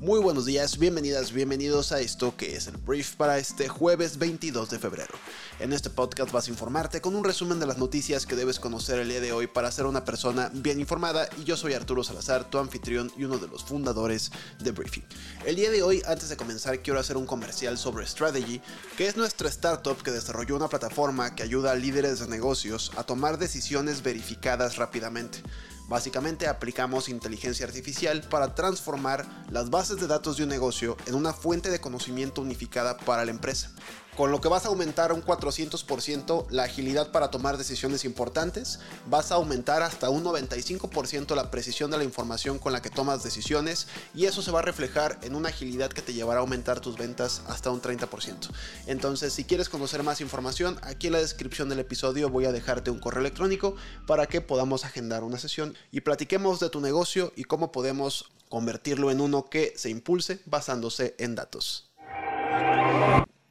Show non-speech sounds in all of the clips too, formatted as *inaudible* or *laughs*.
Muy buenos días, bienvenidas, bienvenidos a esto que es el brief para este jueves 22 de febrero. En este podcast vas a informarte con un resumen de las noticias que debes conocer el día de hoy para ser una persona bien informada y yo soy Arturo Salazar, tu anfitrión y uno de los fundadores de Briefing. El día de hoy, antes de comenzar, quiero hacer un comercial sobre Strategy, que es nuestra startup que desarrolló una plataforma que ayuda a líderes de negocios a tomar decisiones verificadas rápidamente. Básicamente aplicamos inteligencia artificial para transformar las bases de datos de un negocio en una fuente de conocimiento unificada para la empresa con lo que vas a aumentar un 400% la agilidad para tomar decisiones importantes, vas a aumentar hasta un 95% la precisión de la información con la que tomas decisiones y eso se va a reflejar en una agilidad que te llevará a aumentar tus ventas hasta un 30%. Entonces, si quieres conocer más información, aquí en la descripción del episodio voy a dejarte un correo electrónico para que podamos agendar una sesión y platiquemos de tu negocio y cómo podemos convertirlo en uno que se impulse basándose en datos.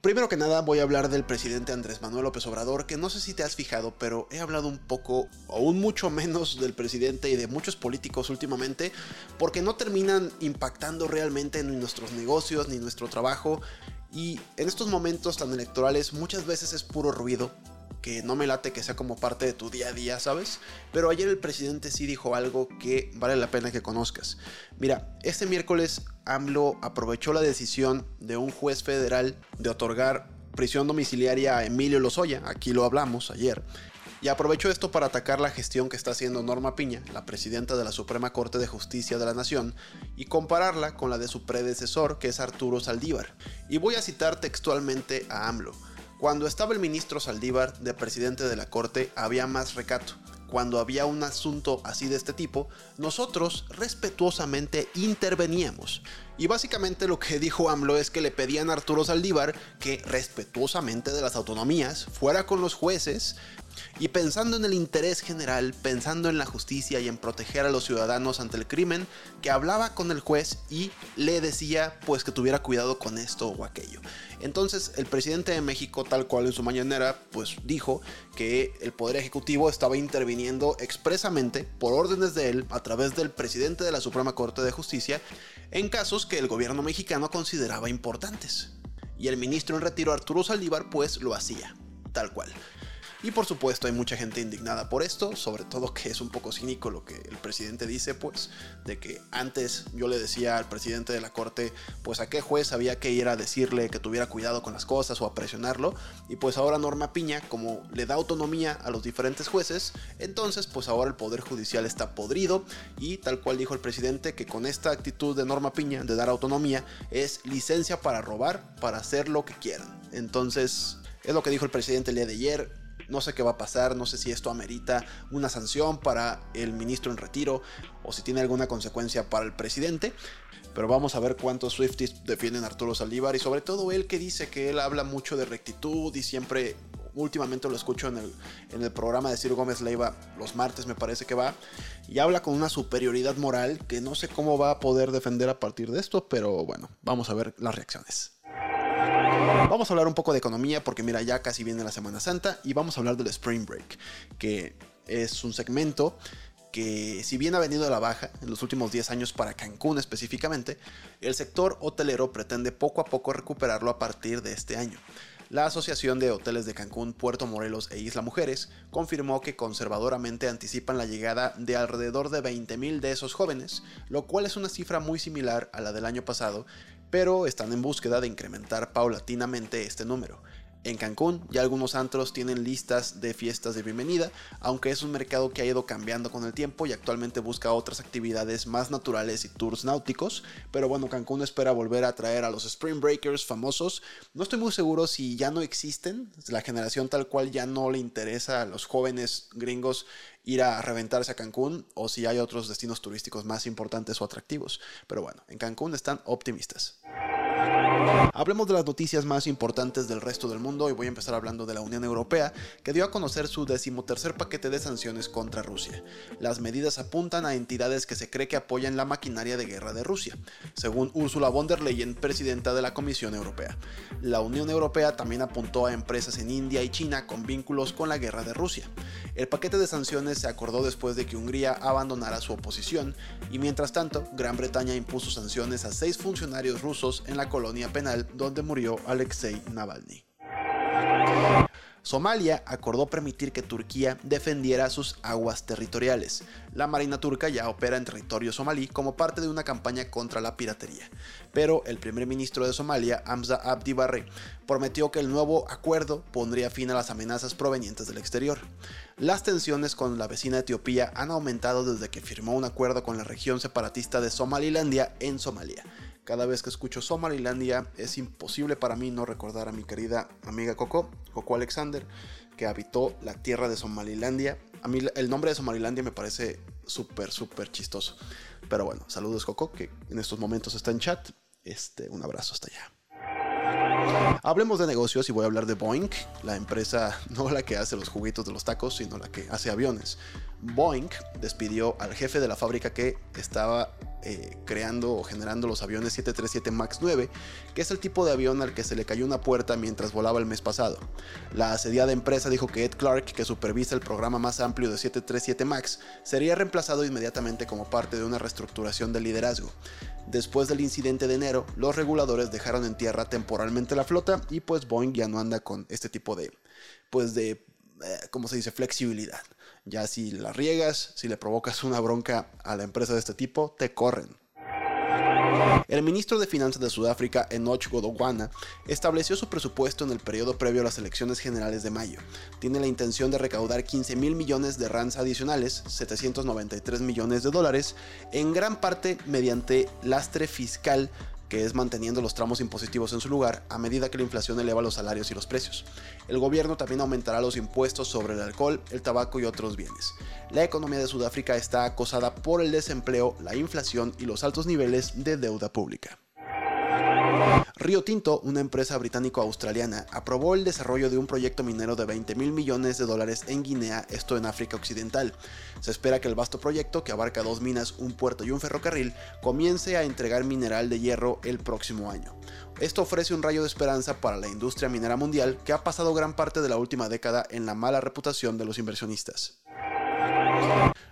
Primero que nada voy a hablar del presidente Andrés Manuel López Obrador, que no sé si te has fijado, pero he hablado un poco, o aún mucho menos del presidente y de muchos políticos últimamente, porque no terminan impactando realmente en nuestros negocios ni nuestro trabajo. Y en estos momentos tan electorales muchas veces es puro ruido, que no me late que sea como parte de tu día a día, ¿sabes? Pero ayer el presidente sí dijo algo que vale la pena que conozcas. Mira, este miércoles AMLO aprovechó la decisión de un juez federal de otorgar prisión domiciliaria a Emilio Lozoya, aquí lo hablamos ayer, y aprovechó esto para atacar la gestión que está haciendo Norma Piña, la presidenta de la Suprema Corte de Justicia de la Nación, y compararla con la de su predecesor, que es Arturo Saldívar. Y voy a citar textualmente a AMLO. Cuando estaba el ministro Saldívar de presidente de la Corte había más recato. Cuando había un asunto así de este tipo, nosotros respetuosamente interveníamos. Y básicamente lo que dijo AMLO es que le pedían a Arturo Saldívar que respetuosamente de las autonomías fuera con los jueces y pensando en el interés general, pensando en la justicia y en proteger a los ciudadanos ante el crimen, que hablaba con el juez y le decía pues que tuviera cuidado con esto o aquello. Entonces el presidente de México, tal cual en su mañanera, pues dijo que el Poder Ejecutivo estaba interviniendo expresamente por órdenes de él a través del presidente de la Suprema Corte de Justicia en casos que el gobierno mexicano consideraba importantes. Y el ministro en retiro Arturo Saldívar pues lo hacía, tal cual. Y por supuesto hay mucha gente indignada por esto, sobre todo que es un poco cínico lo que el presidente dice, pues, de que antes yo le decía al presidente de la corte, pues a qué juez había que ir a decirle que tuviera cuidado con las cosas o a presionarlo, y pues ahora Norma Piña, como le da autonomía a los diferentes jueces, entonces pues ahora el Poder Judicial está podrido y tal cual dijo el presidente que con esta actitud de Norma Piña de dar autonomía es licencia para robar, para hacer lo que quieran. Entonces... Es lo que dijo el presidente el día de ayer. No sé qué va a pasar, no sé si esto amerita una sanción para el ministro en retiro o si tiene alguna consecuencia para el presidente. Pero vamos a ver cuántos Swifties defienden Arturo Saldívar y sobre todo él que dice que él habla mucho de rectitud y siempre últimamente lo escucho en el, en el, programa de Ciro Gómez Leiva, los martes me parece que va, y habla con una superioridad moral que no sé cómo va a poder defender a partir de esto, pero bueno, vamos a ver las reacciones. Vamos a hablar un poco de economía porque mira, ya casi viene la Semana Santa y vamos a hablar del Spring Break, que es un segmento que si bien ha venido a la baja en los últimos 10 años para Cancún específicamente, el sector hotelero pretende poco a poco recuperarlo a partir de este año. La Asociación de Hoteles de Cancún, Puerto Morelos e Isla Mujeres confirmó que conservadoramente anticipan la llegada de alrededor de 20.000 de esos jóvenes, lo cual es una cifra muy similar a la del año pasado, pero están en búsqueda de incrementar paulatinamente este número. En Cancún ya algunos antros tienen listas de fiestas de bienvenida, aunque es un mercado que ha ido cambiando con el tiempo y actualmente busca otras actividades más naturales y tours náuticos, pero bueno, Cancún espera volver a traer a los Spring Breakers famosos. No estoy muy seguro si ya no existen, la generación tal cual ya no le interesa a los jóvenes gringos ir a reventarse a Cancún o si hay otros destinos turísticos más importantes o atractivos, pero bueno, en Cancún están optimistas. Hablemos de las noticias más importantes del resto del mundo y voy a empezar hablando de la Unión Europea, que dio a conocer su decimotercer paquete de sanciones contra Rusia. Las medidas apuntan a entidades que se cree que apoyan la maquinaria de guerra de Rusia, según Ursula von der Leyen, presidenta de la Comisión Europea. La Unión Europea también apuntó a empresas en India y China con vínculos con la guerra de Rusia. El paquete de sanciones se acordó después de que Hungría abandonara su oposición y mientras tanto, Gran Bretaña impuso sanciones a seis funcionarios rusos en la colonia penal donde murió Alexei Navalny. Somalia acordó permitir que Turquía defendiera sus aguas territoriales. La Marina turca ya opera en territorio somalí como parte de una campaña contra la piratería. Pero el primer ministro de Somalia, Hamza Abdi Barre, prometió que el nuevo acuerdo pondría fin a las amenazas provenientes del exterior. Las tensiones con la vecina Etiopía han aumentado desde que firmó un acuerdo con la región separatista de Somalilandia en Somalia. Cada vez que escucho Somalilandia es imposible para mí no recordar a mi querida amiga Coco, Coco Alexander, que habitó la tierra de Somalilandia. A mí el nombre de Somalilandia me parece súper, súper chistoso. Pero bueno, saludos Coco, que en estos momentos está en chat. Este, un abrazo hasta allá. Hablemos de negocios y voy a hablar de Boeing, la empresa *laughs* no la que hace los juguetes de los tacos, sino la que hace aviones. Boeing despidió al jefe de la fábrica que estaba eh, creando o generando los aviones 737 MAX 9, que es el tipo de avión al que se le cayó una puerta mientras volaba el mes pasado. La asediada empresa dijo que Ed Clark, que supervisa el programa más amplio de 737 MAX, sería reemplazado inmediatamente como parte de una reestructuración del liderazgo. Después del incidente de enero, los reguladores dejaron en tierra temporalmente la flota y pues Boeing ya no anda con este tipo de, pues de, eh, ¿cómo se dice?, flexibilidad. Ya si la riegas, si le provocas una bronca a la empresa de este tipo, te corren. El ministro de Finanzas de Sudáfrica, Enoch Godongwana, estableció su presupuesto en el periodo previo a las elecciones generales de mayo. Tiene la intención de recaudar 15 mil millones de rands adicionales, 793 millones de dólares, en gran parte mediante lastre fiscal que es manteniendo los tramos impositivos en su lugar a medida que la inflación eleva los salarios y los precios. El gobierno también aumentará los impuestos sobre el alcohol, el tabaco y otros bienes. La economía de Sudáfrica está acosada por el desempleo, la inflación y los altos niveles de deuda pública. Río Tinto, una empresa británico-australiana, aprobó el desarrollo de un proyecto minero de 20 mil millones de dólares en Guinea, esto en África Occidental. Se espera que el vasto proyecto, que abarca dos minas, un puerto y un ferrocarril, comience a entregar mineral de hierro el próximo año. Esto ofrece un rayo de esperanza para la industria minera mundial que ha pasado gran parte de la última década en la mala reputación de los inversionistas.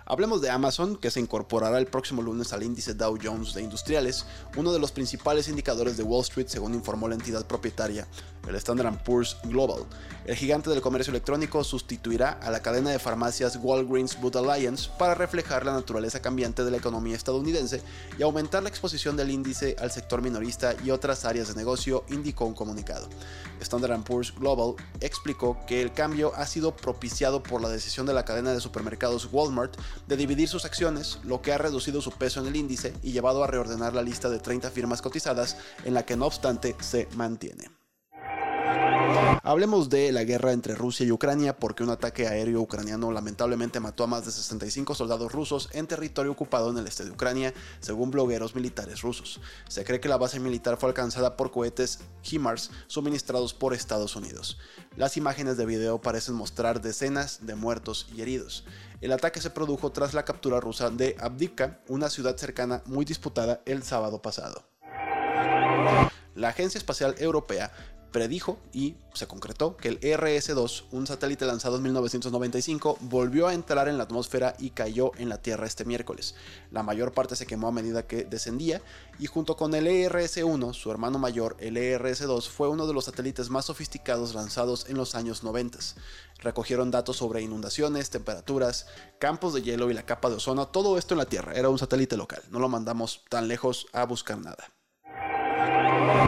Hablemos de Amazon, que se incorporará el próximo lunes al índice Dow Jones de Industriales, uno de los principales indicadores de Wall Street según informó la entidad propietaria, el Standard Poor's Global. El gigante del comercio electrónico sustituirá a la cadena de farmacias Walgreens Boots Alliance para reflejar la naturaleza cambiante de la economía estadounidense y aumentar la exposición del índice al sector minorista y otras áreas de negocio, indicó un comunicado. Standard Poor's Global explicó que el cambio ha sido propiciado por la decisión de la cadena de supermercados De dividir sus acciones, lo que ha reducido su peso en el índice y llevado a reordenar la lista de 30 firmas cotizadas, en la que no obstante se mantiene. Hablemos de la guerra entre Rusia y Ucrania porque un ataque aéreo ucraniano lamentablemente mató a más de 65 soldados rusos en territorio ocupado en el este de Ucrania, según blogueros militares rusos. Se cree que la base militar fue alcanzada por cohetes HIMARS suministrados por Estados Unidos. Las imágenes de video parecen mostrar decenas de muertos y heridos. El ataque se produjo tras la captura rusa de Abdivka, una ciudad cercana muy disputada el sábado pasado. La Agencia Espacial Europea predijo y se concretó que el RS-2, un satélite lanzado en 1995, volvió a entrar en la atmósfera y cayó en la Tierra este miércoles. La mayor parte se quemó a medida que descendía y junto con el ERS-1, su hermano mayor, el ERS-2, fue uno de los satélites más sofisticados lanzados en los años 90. Recogieron datos sobre inundaciones, temperaturas, campos de hielo y la capa de ozono, todo esto en la Tierra. Era un satélite local, no lo mandamos tan lejos a buscar nada.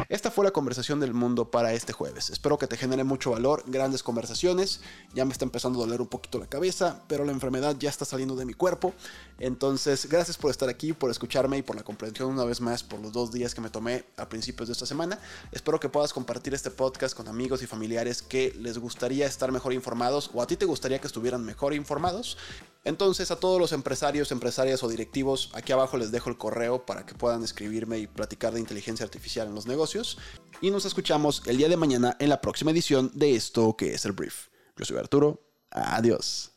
Esta fue la conversación del mundo para este jueves. Espero que te genere mucho valor, grandes conversaciones. Ya me está empezando a doler un poquito la cabeza, pero la enfermedad ya está saliendo de mi cuerpo. Entonces, gracias por estar aquí, por escucharme y por la comprensión una vez más por los dos días que me tomé a principios de esta semana. Espero que puedas compartir este podcast con amigos y familiares que les gustaría estar mejor informados o a ti te gustaría que estuvieran mejor informados. Entonces a todos los empresarios, empresarias o directivos, aquí abajo les dejo el correo para que puedan escribirme y platicar de inteligencia artificial en los negocios. Y nos escuchamos el día de mañana en la próxima edición de esto que es el brief. Yo soy Arturo. Adiós.